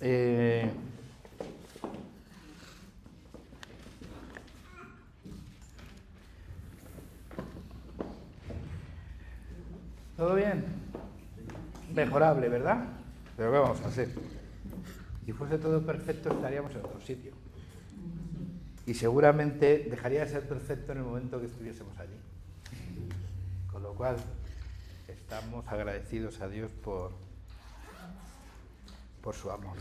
Eh, ¿Todo bien? Mejorable, ¿verdad? Pero ¿qué vamos a hacer? Si fuese todo perfecto estaríamos en otro sitio. Y seguramente dejaría de ser perfecto en el momento que estuviésemos allí. Con lo cual, estamos agradecidos a Dios por, por su amor.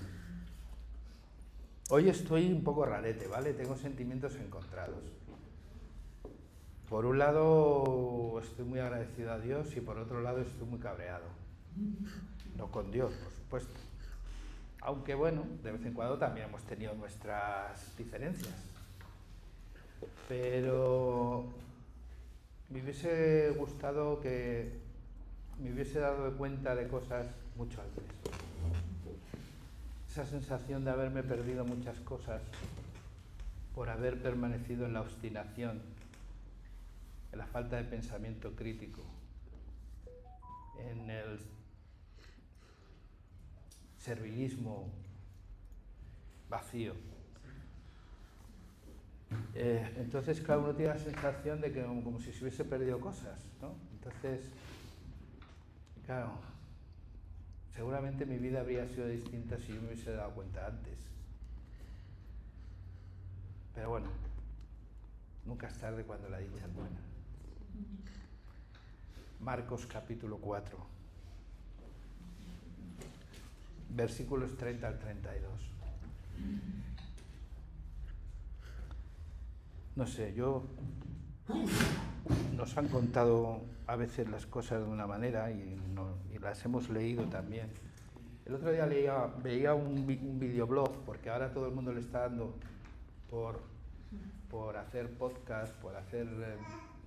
Hoy estoy un poco rarete, ¿vale? Tengo sentimientos encontrados. Por un lado estoy muy agradecido a Dios y por otro lado estoy muy cabreado. No con Dios, por supuesto. Aunque bueno, de vez en cuando también hemos tenido nuestras diferencias. Pero me hubiese gustado que me hubiese dado cuenta de cosas mucho antes. Esa sensación de haberme perdido muchas cosas por haber permanecido en la obstinación, en la falta de pensamiento crítico, en el servilismo vacío. Eh, entonces, claro, uno tiene la sensación de que como, si se hubiese perdido cosas, ¿no? Entonces, claro, seguramente mi vida habría sido distinta si yo me hubiese dado cuenta antes. Pero bueno, nunca es tarde cuando la dicha es buena. Marcos capítulo 4, versículos 30 al 32. No sé, yo nos han contado a veces las cosas de una manera y, las hemos leído también. El otro día veía un, un videoblog, porque ahora todo el mundo le está dando por, por hacer podcast, por hacer eh,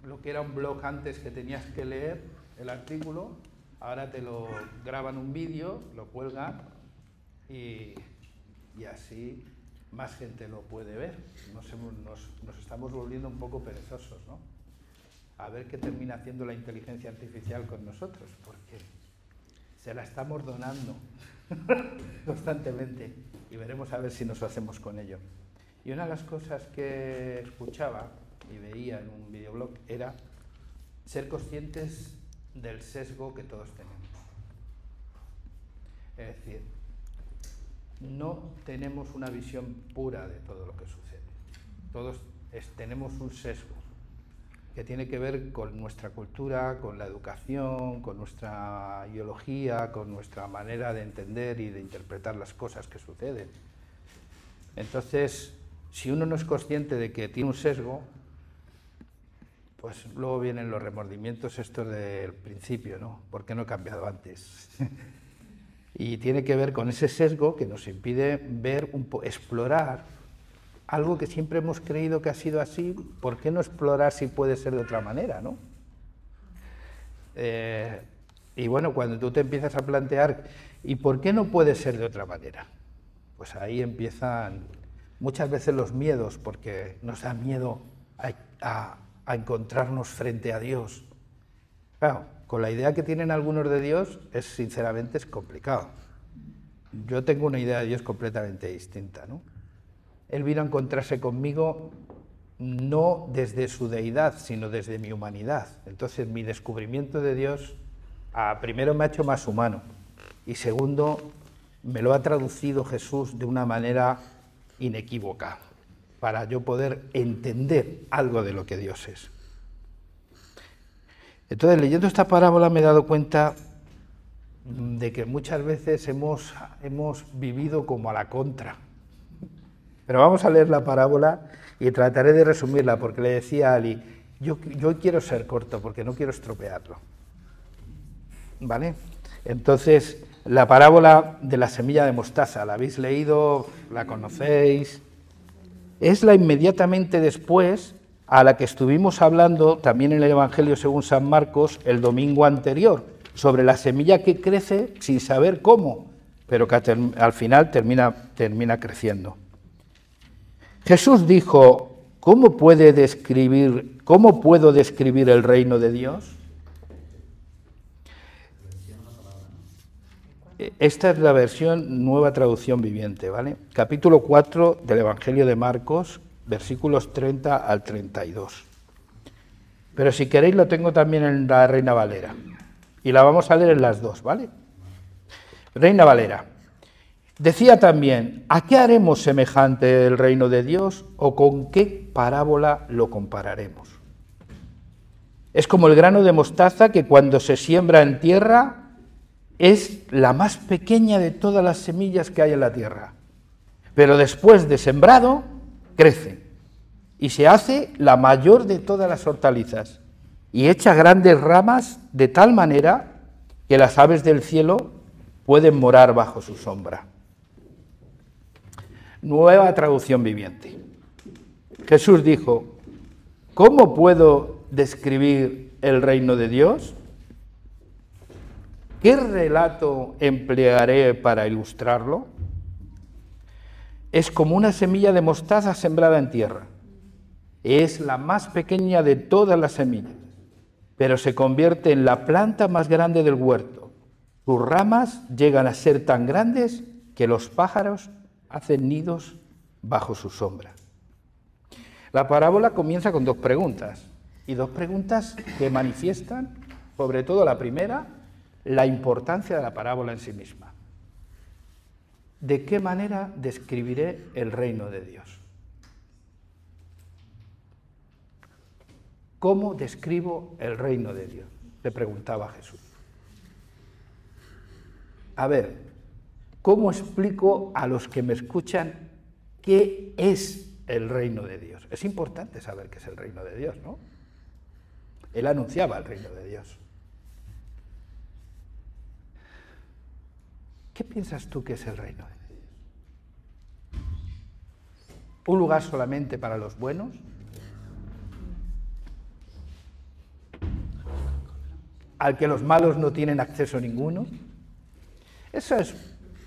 lo que era un blog antes que tenías que leer el artículo, ahora te lo graban un vídeo, lo cuelgan y, y así más gente lo puede ver. Nos, estamos volviendo un poco perezosos, ¿no? A ver qué termina haciendo la inteligencia artificial con nosotros, porque se la estamos donando constantemente y veremos a ver si nos hacemos con ello. Y una de las cosas que escuchaba y veía en un videoblog era ser conscientes del sesgo que todos tenemos. Es decir, no tenemos una visión pura de todo lo que sucede. Todos tenemos un sesgo que tiene que ver con nuestra cultura, con la educación, con nuestra ideología, con nuestra manera de entender y de interpretar las cosas que suceden. Entonces, si uno no es consciente de que tiene un sesgo, pues luego vienen los remordimientos estos del principio, ¿no? ¿Por qué no he cambiado antes? y tiene que ver con ese sesgo que nos impide ver, un explorar algo que siempre hemos creído que ha sido así, ¿por qué no explorar si puede ser de otra manera? ¿no? Eh, y bueno, cuando tú te empiezas a plantear, ¿y por qué no puede ser de otra manera? Pues ahí empiezan muchas veces los miedos, porque nos da miedo a, a encontrarnos frente a Dios. Claro, con la idea que tienen algunos de Dios, es sinceramente es complicado. Yo tengo una idea de Dios completamente distinta. ¿no? Él vino a encontrarse conmigo no desde su deidad, sino desde mi humanidad. Entonces mi descubrimiento de Dios, primero me ha hecho más humano y segundo, me lo ha traducido Jesús de una manera inequívoca, para yo poder entender algo de lo que Dios es. Entonces, leyendo esta parábola me he dado cuenta de que muchas veces hemos, hemos vivido como a la contra. Pero vamos a leer la parábola y trataré de resumirla, porque le decía a Ali, yo, quiero ser corto porque no quiero estropearlo. ¿Vale? Entonces, la parábola de la semilla de mostaza, ¿la habéis leído? ¿La conocéis? Es la inmediatamente después a la que estuvimos hablando también en el Evangelio según San Marcos el domingo anterior, sobre la semilla que crece sin saber cómo, pero que al final termina creciendo. Jesús dijo, ¿cómo, puede describir, ¿cómo puedo describir el reino de Dios? Esta es la versión nueva traducción viviente, ¿vale? Capítulo 4 del Evangelio de Marcos, versículos 30 al 32. Pero si queréis lo tengo también en la Reina Valera. Y la vamos a leer en las dos, ¿vale? Reina Valera. Decía también, ¿a qué haremos semejante el reino de Dios o con qué parábola lo compararemos? Es como el grano de mostaza que cuando se siembra en tierra es la más pequeña de todas las semillas que hay en la tierra. Pero después de sembrado, crece y se hace la mayor de todas las hortalizas y echa grandes ramas de tal manera que las aves del cielo pueden morar bajo su sombra. Nueva traducción viviente. Jesús dijo, ¿cómo puedo describir el reino de Dios? ¿Qué relato emplearé para ilustrarlo? Es como una semilla de mostaza sembrada en tierra. Es la más pequeña de todas las semillas, pero se convierte en la planta más grande del huerto. Sus ramas llegan a ser tan grandes que los pájaros hacen nidos bajo su sombra. La parábola comienza con dos preguntas, y dos preguntas que manifiestan, sobre todo la primera, la importancia de la parábola en sí misma. ¿De qué manera describiré el reino de Dios? ¿Cómo describo el reino de Dios? Le preguntaba Jesús. A ver, ¿Cómo explico a los que me escuchan qué es el reino de Dios? Es importante saber qué es el reino de Dios, ¿no? Él anunciaba el reino de Dios. ¿Qué piensas tú que es el reino de Dios? ¿Un lugar solamente para los buenos? ¿Al que los malos no tienen acceso ninguno? Eso es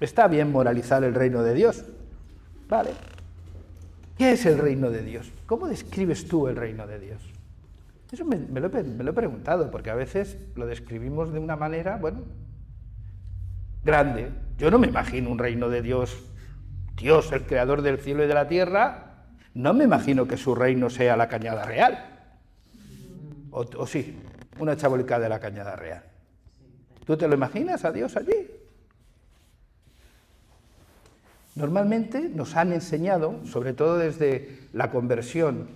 Está bien moralizar el reino de Dios. ¿Vale? ¿Qué es el reino de Dios? ¿Cómo describes tú el reino de Dios? Eso me, lo, he preguntado, porque a veces lo describimos de una manera, bueno, grande. Yo no me imagino un reino de Dios, Dios, el creador del cielo y de la tierra, no me imagino que su reino sea la cañada real. O, o sí, una chabolica de la cañada real. ¿Tú te lo imaginas a Dios allí? Normalmente nos han enseñado, sobre todo desde la conversión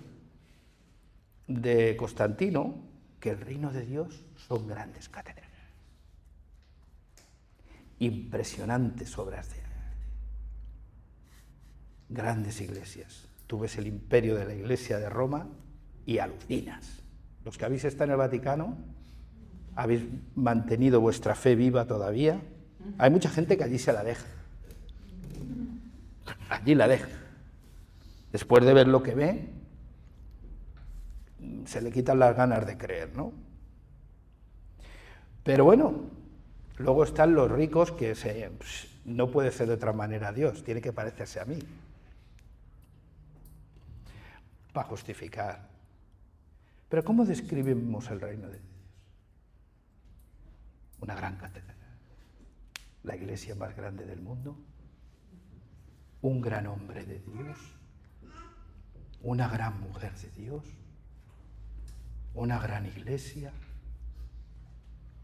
de Constantino, que el reino de Dios son grandes catedrales, impresionantes obras de arte, grandes iglesias. Tú ves el imperio de la iglesia de Roma y alucinas. Los que habéis estado en el Vaticano, habéis mantenido vuestra fe viva todavía. Hay mucha gente que allí se la deja allí la deja. Después de ver lo que ve, se le quitan las ganas de creer, ¿no? Pero bueno, luego están los ricos que se, no puede ser de otra manera Dios, tiene que parecerse a mí. Para justificar. Pero ¿cómo describimos el reino de Dios? Una gran catedral, la iglesia más grande del mundo, un gran hombre de Dios, una gran mujer de Dios, una gran iglesia,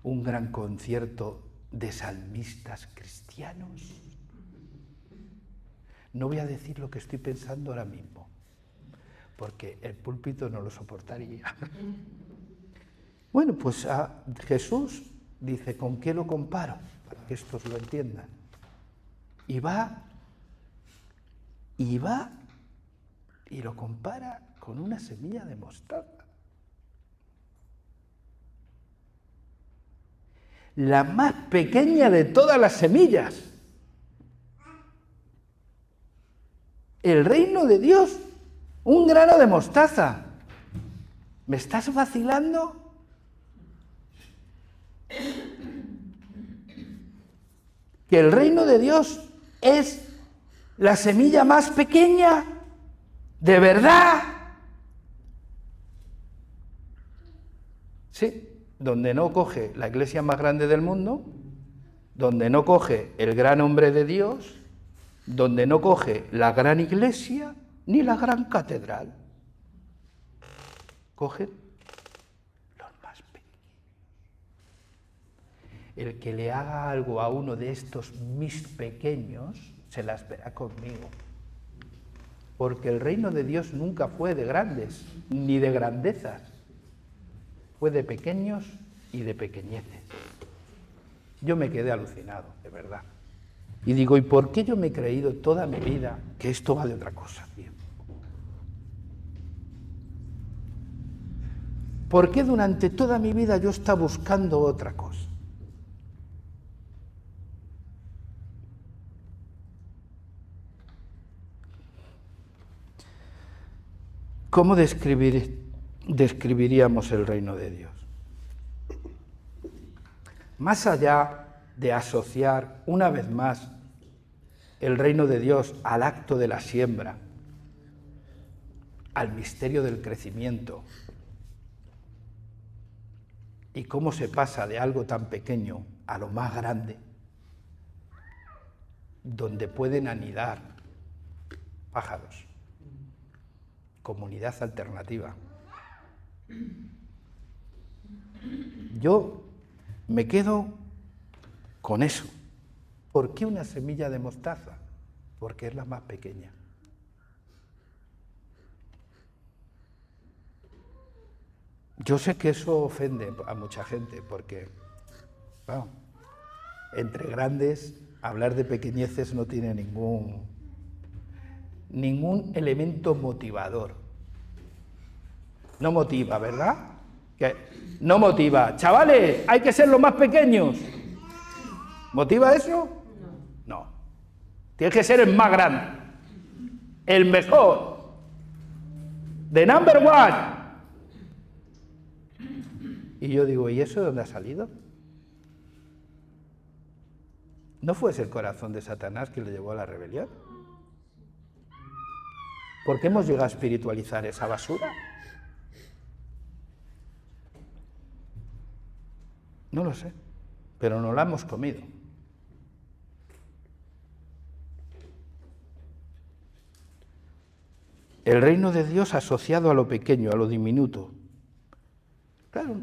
un gran concierto de salmistas cristianos. No voy a decir lo que estoy pensando ahora mismo, porque el púlpito no lo soportaría. Bueno, pues Jesús dice, ¿con qué lo comparo? Para que estos lo entiendan. Y va y va y lo compara con una semilla de mostaza. La más pequeña de todas las semillas. El reino de Dios, un grano de mostaza. ¿Me estás vacilando? Que el reino de Dios es la semilla más pequeña, de verdad. Sí, donde no coge la iglesia más grande del mundo, donde no coge el gran hombre de Dios, donde no coge la gran iglesia ni la gran catedral. Coge los más pequeños. El que le haga algo a uno de estos mis pequeños, se las verá conmigo. Porque el reino de Dios nunca fue de grandes, ni de grandezas. Fue de pequeños y de pequeñeces. Yo me quedé alucinado, de verdad. Y digo, ¿y por qué yo me he creído toda mi vida que esto va de otra cosa? ¿Por qué durante toda mi vida yo estaba buscando otra cosa? ¿Cómo describiríamos el reino de Dios? Más allá de asociar una vez más el reino de Dios al acto de la siembra, al misterio del crecimiento, y cómo se pasa de algo tan pequeño a lo más grande, donde pueden anidar pájaros, comunidad alternativa. Yo me quedo con eso. ¿Por qué una semilla de mostaza? Porque es la más pequeña. Yo sé que eso ofende a mucha gente porque, entre grandes, hablar de pequeñeces no tiene ningún, ningún elemento motivador. No motiva, ¿verdad? Que no motiva. Chavales, hay que ser los más pequeños. ¿Motiva eso? No. Tienes que ser el más grande, el mejor, the number one. Y yo digo, ¿y eso de dónde ha salido? ¿No fue ese el corazón de Satanás que le llevó a la rebelión? ¿Por qué hemos llegado a espiritualizar esa basura? No lo sé, pero no la hemos comido. El reino de Dios asociado a lo pequeño, a lo diminuto. Claro,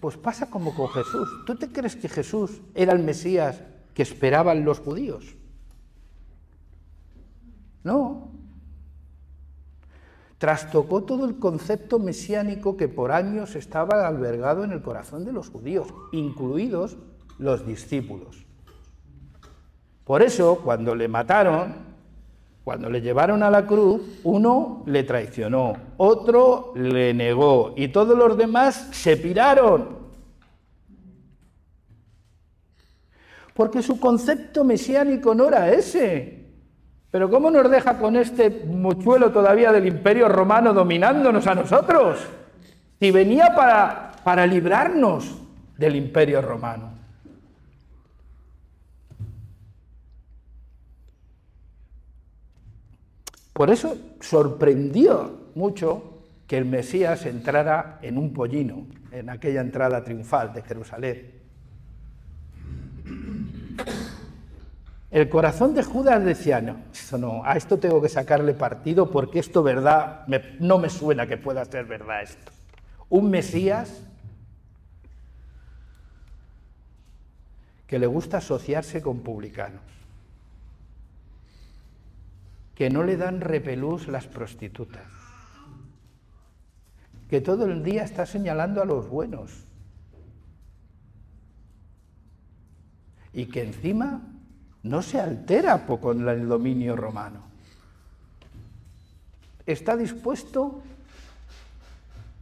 pues pasa como con Jesús. ¿Tú te crees que Jesús era el Mesías que esperaban los judíos? No. Trastocó todo el concepto mesiánico que por años estaba albergado en el corazón de los judíos, incluidos los discípulos. Por eso, cuando le mataron, cuando le llevaron a la cruz, uno le traicionó, otro le negó y todos los demás se piraron. Porque su concepto mesiánico no era ese. Pero ¿cómo nos deja con este mochuelo todavía del imperio romano dominándonos a nosotros? Si venía para, para librarnos del imperio romano. Por eso sorprendió mucho que el Mesías entrara en un pollino, en aquella entrada triunfal de Jerusalén. El corazón de Judas decía, no, no, a esto tengo que sacarle partido porque esto verdad, no me suena que pueda ser verdad esto. Un Mesías que le gusta asociarse con publicanos que no le dan repelús las prostitutas, que todo el día está señalando a los buenos y que encima no se altera con el dominio romano. Está dispuesto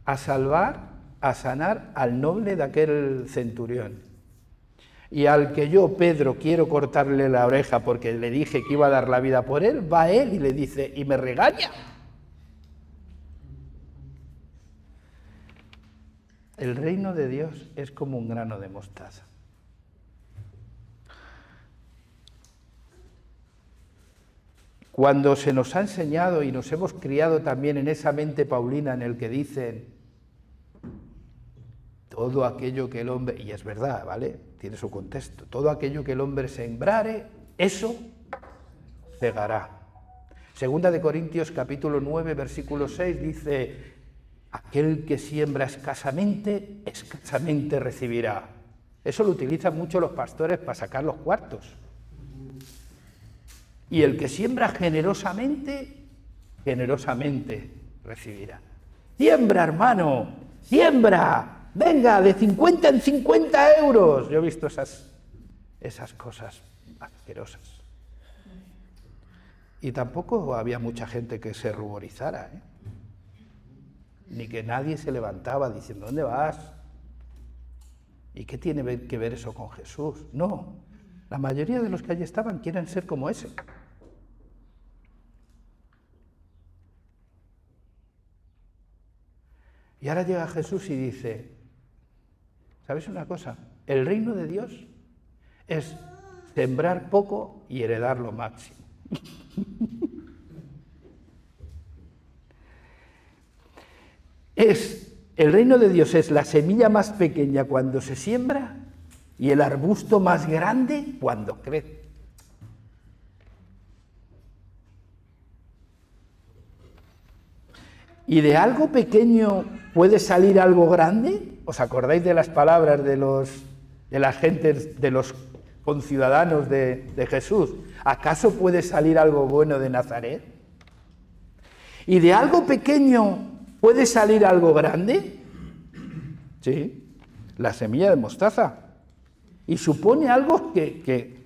a salvar, a sanar al noble de aquel centurión y al que yo, Pedro, quiero cortarle la oreja porque le dije que iba a dar la vida por él, va él y le dice, y me regaña. El reino de Dios es como un grano de mostaza. Cuando se nos ha enseñado y nos hemos criado también en esa mente paulina en el que dicen todo aquello que el hombre, y es verdad, ¿vale? tiene su contexto. Todo aquello que el hombre sembrare, eso cegará. Segunda de Corintios capítulo 9, versículo 6 dice, aquel que siembra escasamente, escasamente recibirá. Eso lo utilizan mucho los pastores para sacar los cuartos. Y el que siembra generosamente, generosamente recibirá. Siembra, hermano, siembra. Venga, de 50 en 50 euros. Yo he visto esas, esas cosas asquerosas. Y tampoco había mucha gente que se ruborizara, ¿eh? ni que nadie se levantaba diciendo, ¿dónde vas? ¿Y qué tiene que ver eso con Jesús? No, la mayoría de los que allí estaban quieren ser como ese. Y ahora llega Jesús y dice, ¿sabes una cosa? El reino de Dios es sembrar poco y heredar lo máximo. es el reino de Dios es la semilla más pequeña cuando se siembra y el arbusto más grande cuando crece. Y de algo pequeño puede salir algo grande. ¿Os acordáis de las palabras de los de las gentes, de los conciudadanos de, de Jesús? ¿Acaso puede salir algo bueno de Nazaret? Y de algo pequeño puede salir algo grande. Sí, la semilla de mostaza. Y supone algo que, que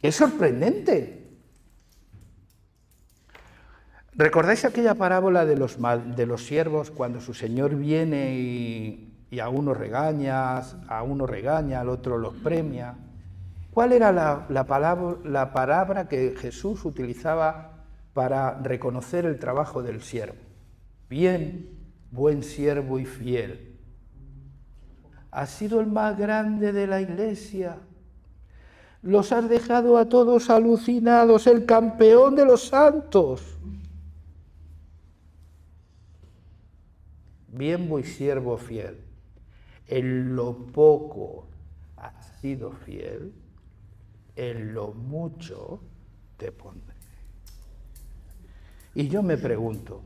es sorprendente. ¿Recordáis aquella parábola de los, de los siervos cuando su señor viene y, a uno regaña, a uno regaña, al otro los premia? ¿Cuál era la, palabra, la palabra que Jesús utilizaba para reconocer el trabajo del siervo? Bien, buen siervo y fiel. Has sido el más grande de la iglesia. Los has dejado a todos alucinados, el campeón de los santos. Bien voy siervo fiel, en lo poco has sido fiel, en lo mucho te pondré. Y yo me pregunto,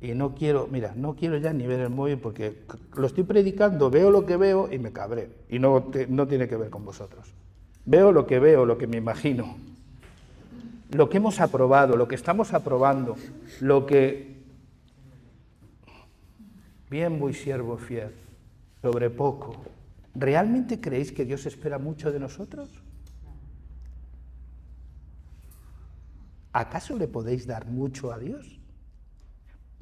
y no quiero, mira, no quiero ya ni ver el móvil porque lo estoy predicando, veo lo que veo y me cabré. Y no, no tiene que ver con vosotros. Veo lo que veo, lo que me imagino. Lo que hemos aprobado, lo que estamos aprobando, lo que Bien, muy siervo fiel, sobre poco. ¿Realmente creéis que Dios espera mucho de nosotros? ¿Acaso le podéis dar mucho a Dios?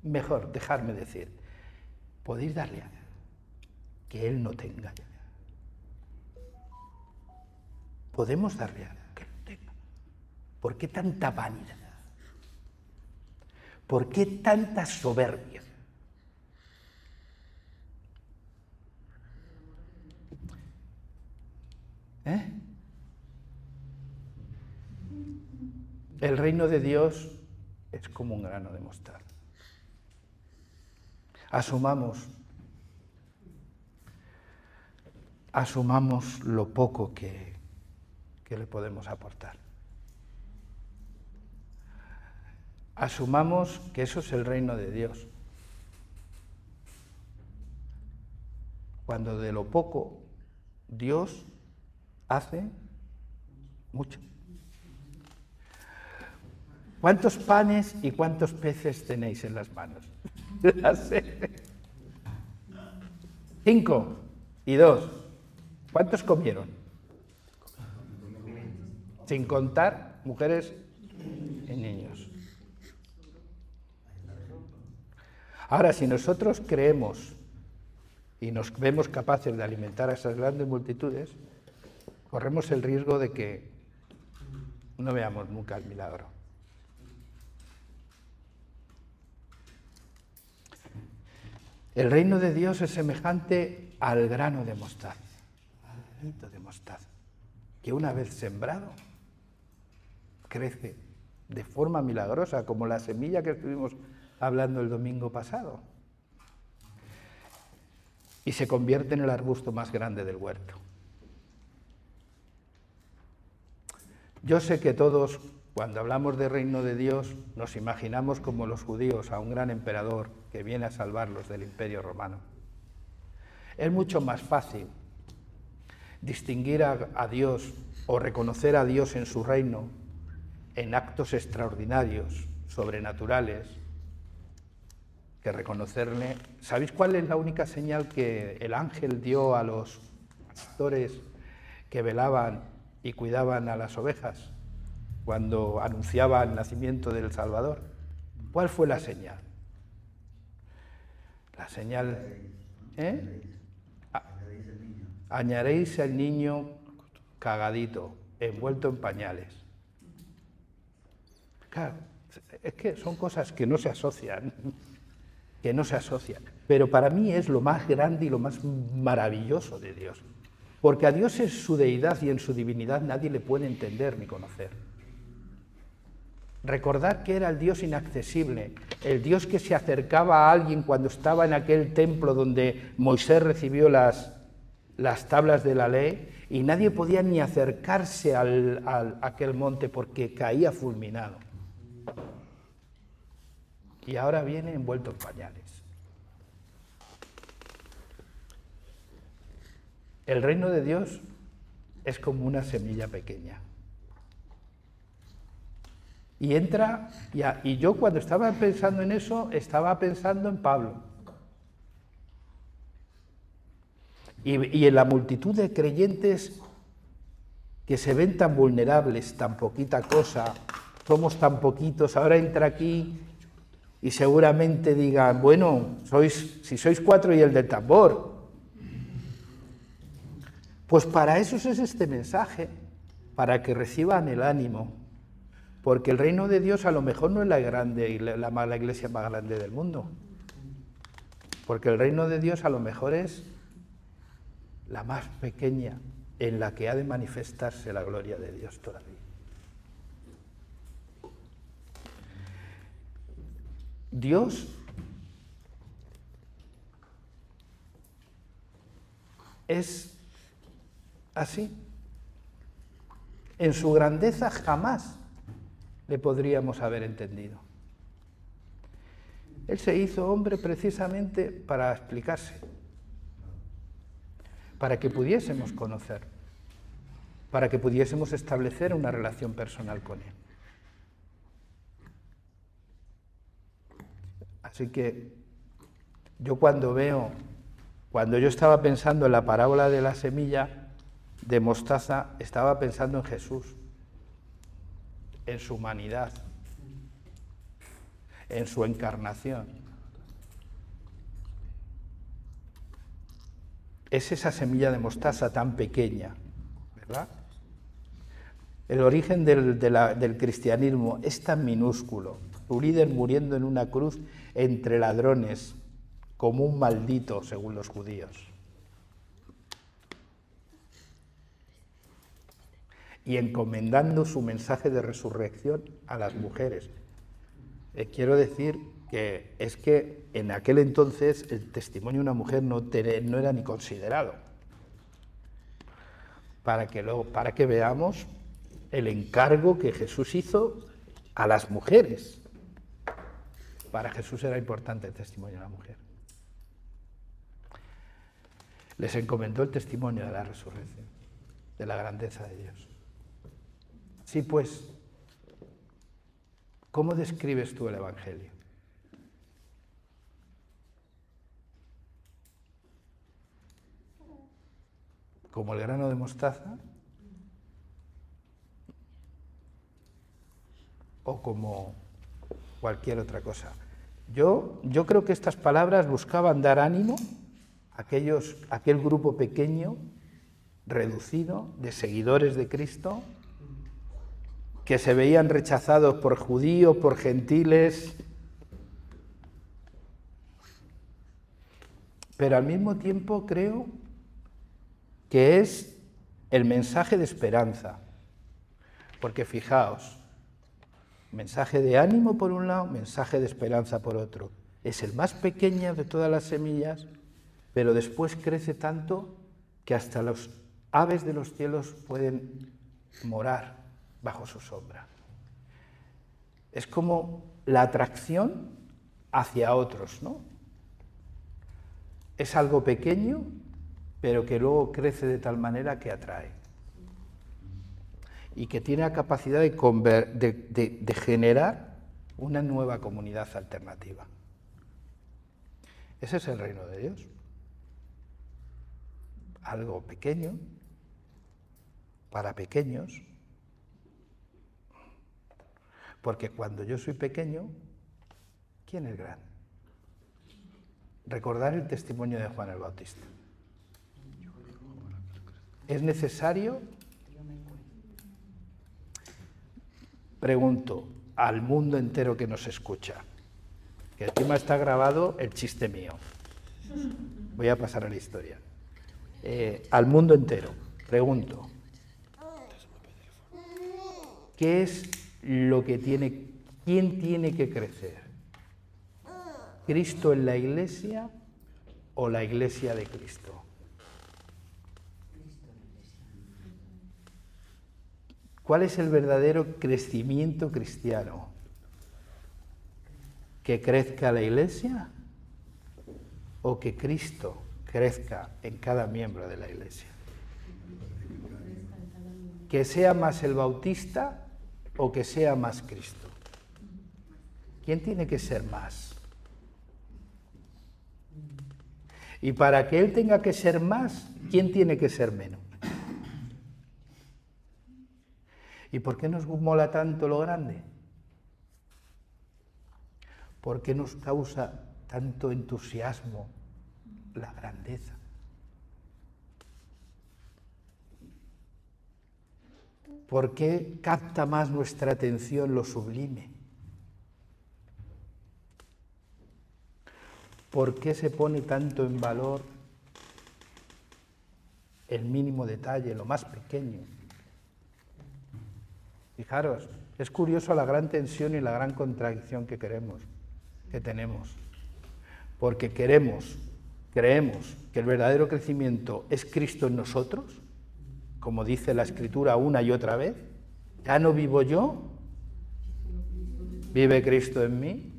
Mejor, dejarme decir, podéis darle a que Él no tenga. Podemos darle a que no tenga. ¿Por qué tanta vanidad? ¿Por qué tanta soberbia? ¿Eh? El reino de Dios es como un grano de mostaza. Asumamos, asumamos lo poco que, que le podemos aportar. Asumamos que eso es el reino de Dios. Cuando de lo poco Dios hace mucho. ¿Cuántos panes y cuántos peces tenéis en las manos? Cinco y dos. ¿Cuántos comieron? Sin contar mujeres y niños. Ahora, si nosotros creemos y nos vemos capaces de alimentar a esas grandes multitudes, corremos el riesgo de que no veamos nunca el milagro. El reino de Dios es semejante al grano de mostaza, al granito de mostaza, que una vez sembrado crece de forma milagrosa, como la semilla que estuvimos hablando el domingo pasado, y se convierte en el arbusto más grande del huerto. Yo sé que todos, cuando hablamos de reino de Dios, nos imaginamos como los judíos a un gran emperador que viene a salvarlos del imperio romano. Es mucho más fácil distinguir a, Dios o reconocer a Dios en su reino en actos extraordinarios, sobrenaturales, que reconocerle. ¿Sabéis cuál es la única señal que el ángel dio a los pastores que velaban y cuidaban a las ovejas cuando anunciaba el nacimiento del Salvador? ¿Cuál fue la señal? La señal... ¿eh? Añaréis al niño cagadito, envuelto en pañales. Claro, es que son cosas que no se asocian, que no se asocian. Pero para mí es lo más grande y lo más maravilloso de Dios. Porque a Dios en su deidad y en su divinidad nadie le puede entender ni conocer. Recordar que era el Dios inaccesible, el Dios que se acercaba a alguien cuando estaba en aquel templo donde Moisés recibió las, las tablas de la ley y nadie podía ni acercarse al, a aquel monte porque caía fulminado. Y ahora viene envuelto en pañales. El reino de Dios es como una semilla pequeña. Y entra, y yo cuando estaba pensando en eso, estaba pensando en Pablo. Y, en la multitud de creyentes que se ven tan vulnerables, tan poquita cosa, somos tan poquitos, ahora entra aquí y seguramente digan, bueno, sois, si sois cuatro y el del tambor. Pues para eso es este mensaje, para que reciban el ánimo, porque el reino de Dios a lo mejor no es la grande la, la iglesia más grande del mundo, porque el reino de Dios a lo mejor es la más pequeña en la que ha de manifestarse la gloria de Dios todavía. Dios es así. En su grandeza jamás le podríamos haber entendido. Él se hizo hombre precisamente para explicarse para que pudiésemos conocer, para que pudiésemos establecer una relación personal con Él. Así que yo cuando veo, cuando yo estaba pensando en la parábola de la semilla de mostaza, estaba pensando en Jesús, en su humanidad, en su encarnación. es esa semilla de mostaza tan pequeña, ¿verdad? El origen del, cristianismo es tan minúsculo. Tu líder muriendo en una cruz entre ladrones, como un maldito, según los judíos. Y encomendando su mensaje de resurrección a las mujeres. Eh, quiero decir que es que en aquel entonces el testimonio de una mujer no, era ni considerado. Para que, para que veamos el encargo que Jesús hizo a las mujeres. Para Jesús era importante el testimonio de la mujer. Les encomendó el testimonio de la resurrección, de la grandeza de Dios. Sí, pues, ¿cómo describes tú el Evangelio? como el grano de mostaza o como cualquier otra cosa. Yo, yo creo que estas palabras buscaban dar ánimo a aquellos, aquel grupo pequeño, reducido, de seguidores de Cristo, que se veían rechazados por judíos, por gentiles, pero al mismo tiempo creo que es el mensaje de esperanza. Porque fijaos, mensaje de ánimo por un lado, mensaje de esperanza por otro. Es el más pequeño de todas las semillas, pero después crece tanto que hasta los aves de los cielos pueden morar bajo su sombra. Es como la atracción hacia otros, ¿no? Es algo pequeño, pero que luego crece de tal manera que atrae. Y que tiene la capacidad de, generar una nueva comunidad alternativa. Ese es el reino de Dios. Algo pequeño, para pequeños, porque cuando yo soy pequeño, ¿quién es grande? Recordar el testimonio de Juan el Bautista. ¿Es necesario? Pregunto al mundo entero que nos escucha, que encima está grabado el chiste mío. Voy a pasar a la historia. Eh, al mundo entero, pregunto, ¿qué es lo que tiene, quién tiene que crecer? ¿Cristo en la iglesia o la iglesia de Cristo? ¿Cuál es el verdadero crecimiento cristiano? ¿Que crezca la iglesia o que Cristo crezca en cada miembro de la iglesia? ¿Que sea más el bautista o que sea más Cristo? ¿Quién tiene que ser más? Y para que Él tenga que ser más, ¿quién tiene que ser menos? ¿Y por qué nos mola tanto lo grande? ¿Por qué nos causa tanto entusiasmo la grandeza? ¿Por qué capta más nuestra atención lo sublime? ¿Por qué se pone tanto en valor el mínimo detalle, lo más pequeño? Fijaros, es curioso la gran tensión y la gran contradicción que queremos, que tenemos. Porque queremos, creemos que el verdadero crecimiento es Cristo en nosotros, como dice la Escritura una y otra vez. Ya no vivo yo, vive Cristo en mí.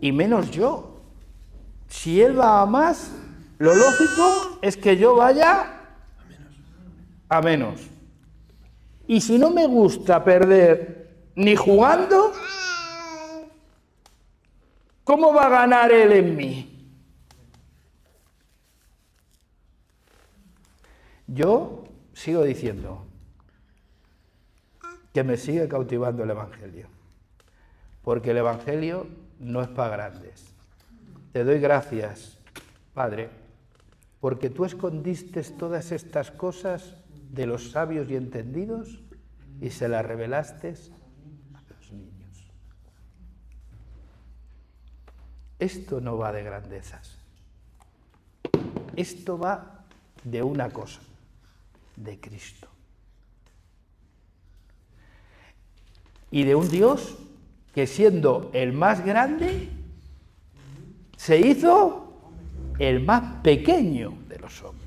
Y menos yo. Si Él va a más, lo lógico es que yo vaya a menos. Y si no me gusta perder ni jugando, ¿cómo va a ganar Él en mí? Yo sigo diciendo que me sigue cautivando el Evangelio, porque el Evangelio no es para grandes. Te doy gracias, Padre, porque tú escondiste todas estas cosas de los sabios y entendidos y se la revelaste a los niños. Esto no va de grandezas. Esto va de una cosa, de Cristo. Y de un Dios que siendo el más grande, se hizo el más pequeño de los hombres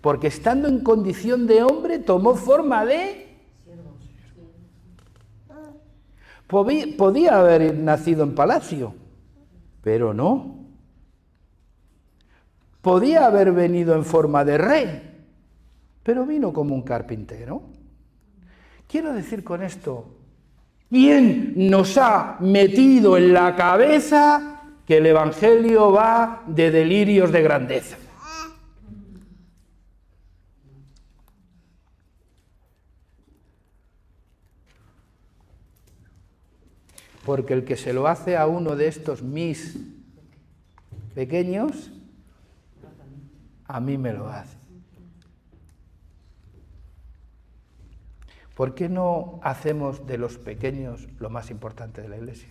porque estando en condición de hombre tomó forma de... Podía haber nacido en palacio, pero no. Podía haber venido en forma de rey, pero vino como un carpintero. Quiero decir con esto, ¿quién nos ha metido en la cabeza que el Evangelio va de delirios de grandeza? porque el que se lo hace a uno de estos mis pequeños, a mí me lo hace. ¿Por qué no hacemos de los pequeños lo más importante de la iglesia?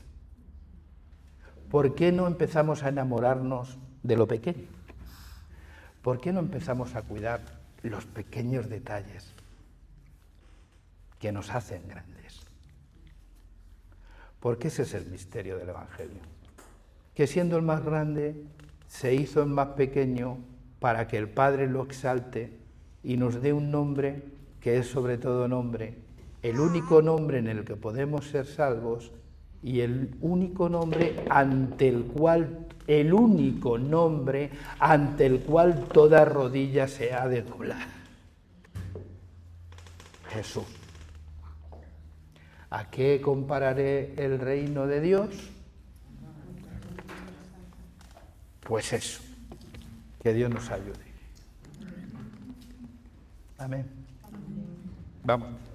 ¿Por qué no empezamos a enamorarnos de lo pequeño? ¿Por qué no empezamos a cuidar los pequeños detalles que nos hacen grandes? Porque ese es el misterio del Evangelio. Que siendo el más grande, se hizo el más pequeño para que el Padre lo exalte y nos dé un nombre que es sobre todo nombre el único nombre en el que podemos ser salvos y el único nombre ante el cual, el único nombre ante el cual toda rodilla se ha de doblar. Jesús. ¿A qué compararé el reino de Dios? Pues eso. Que Dios nos ayude. Amén. Vamos.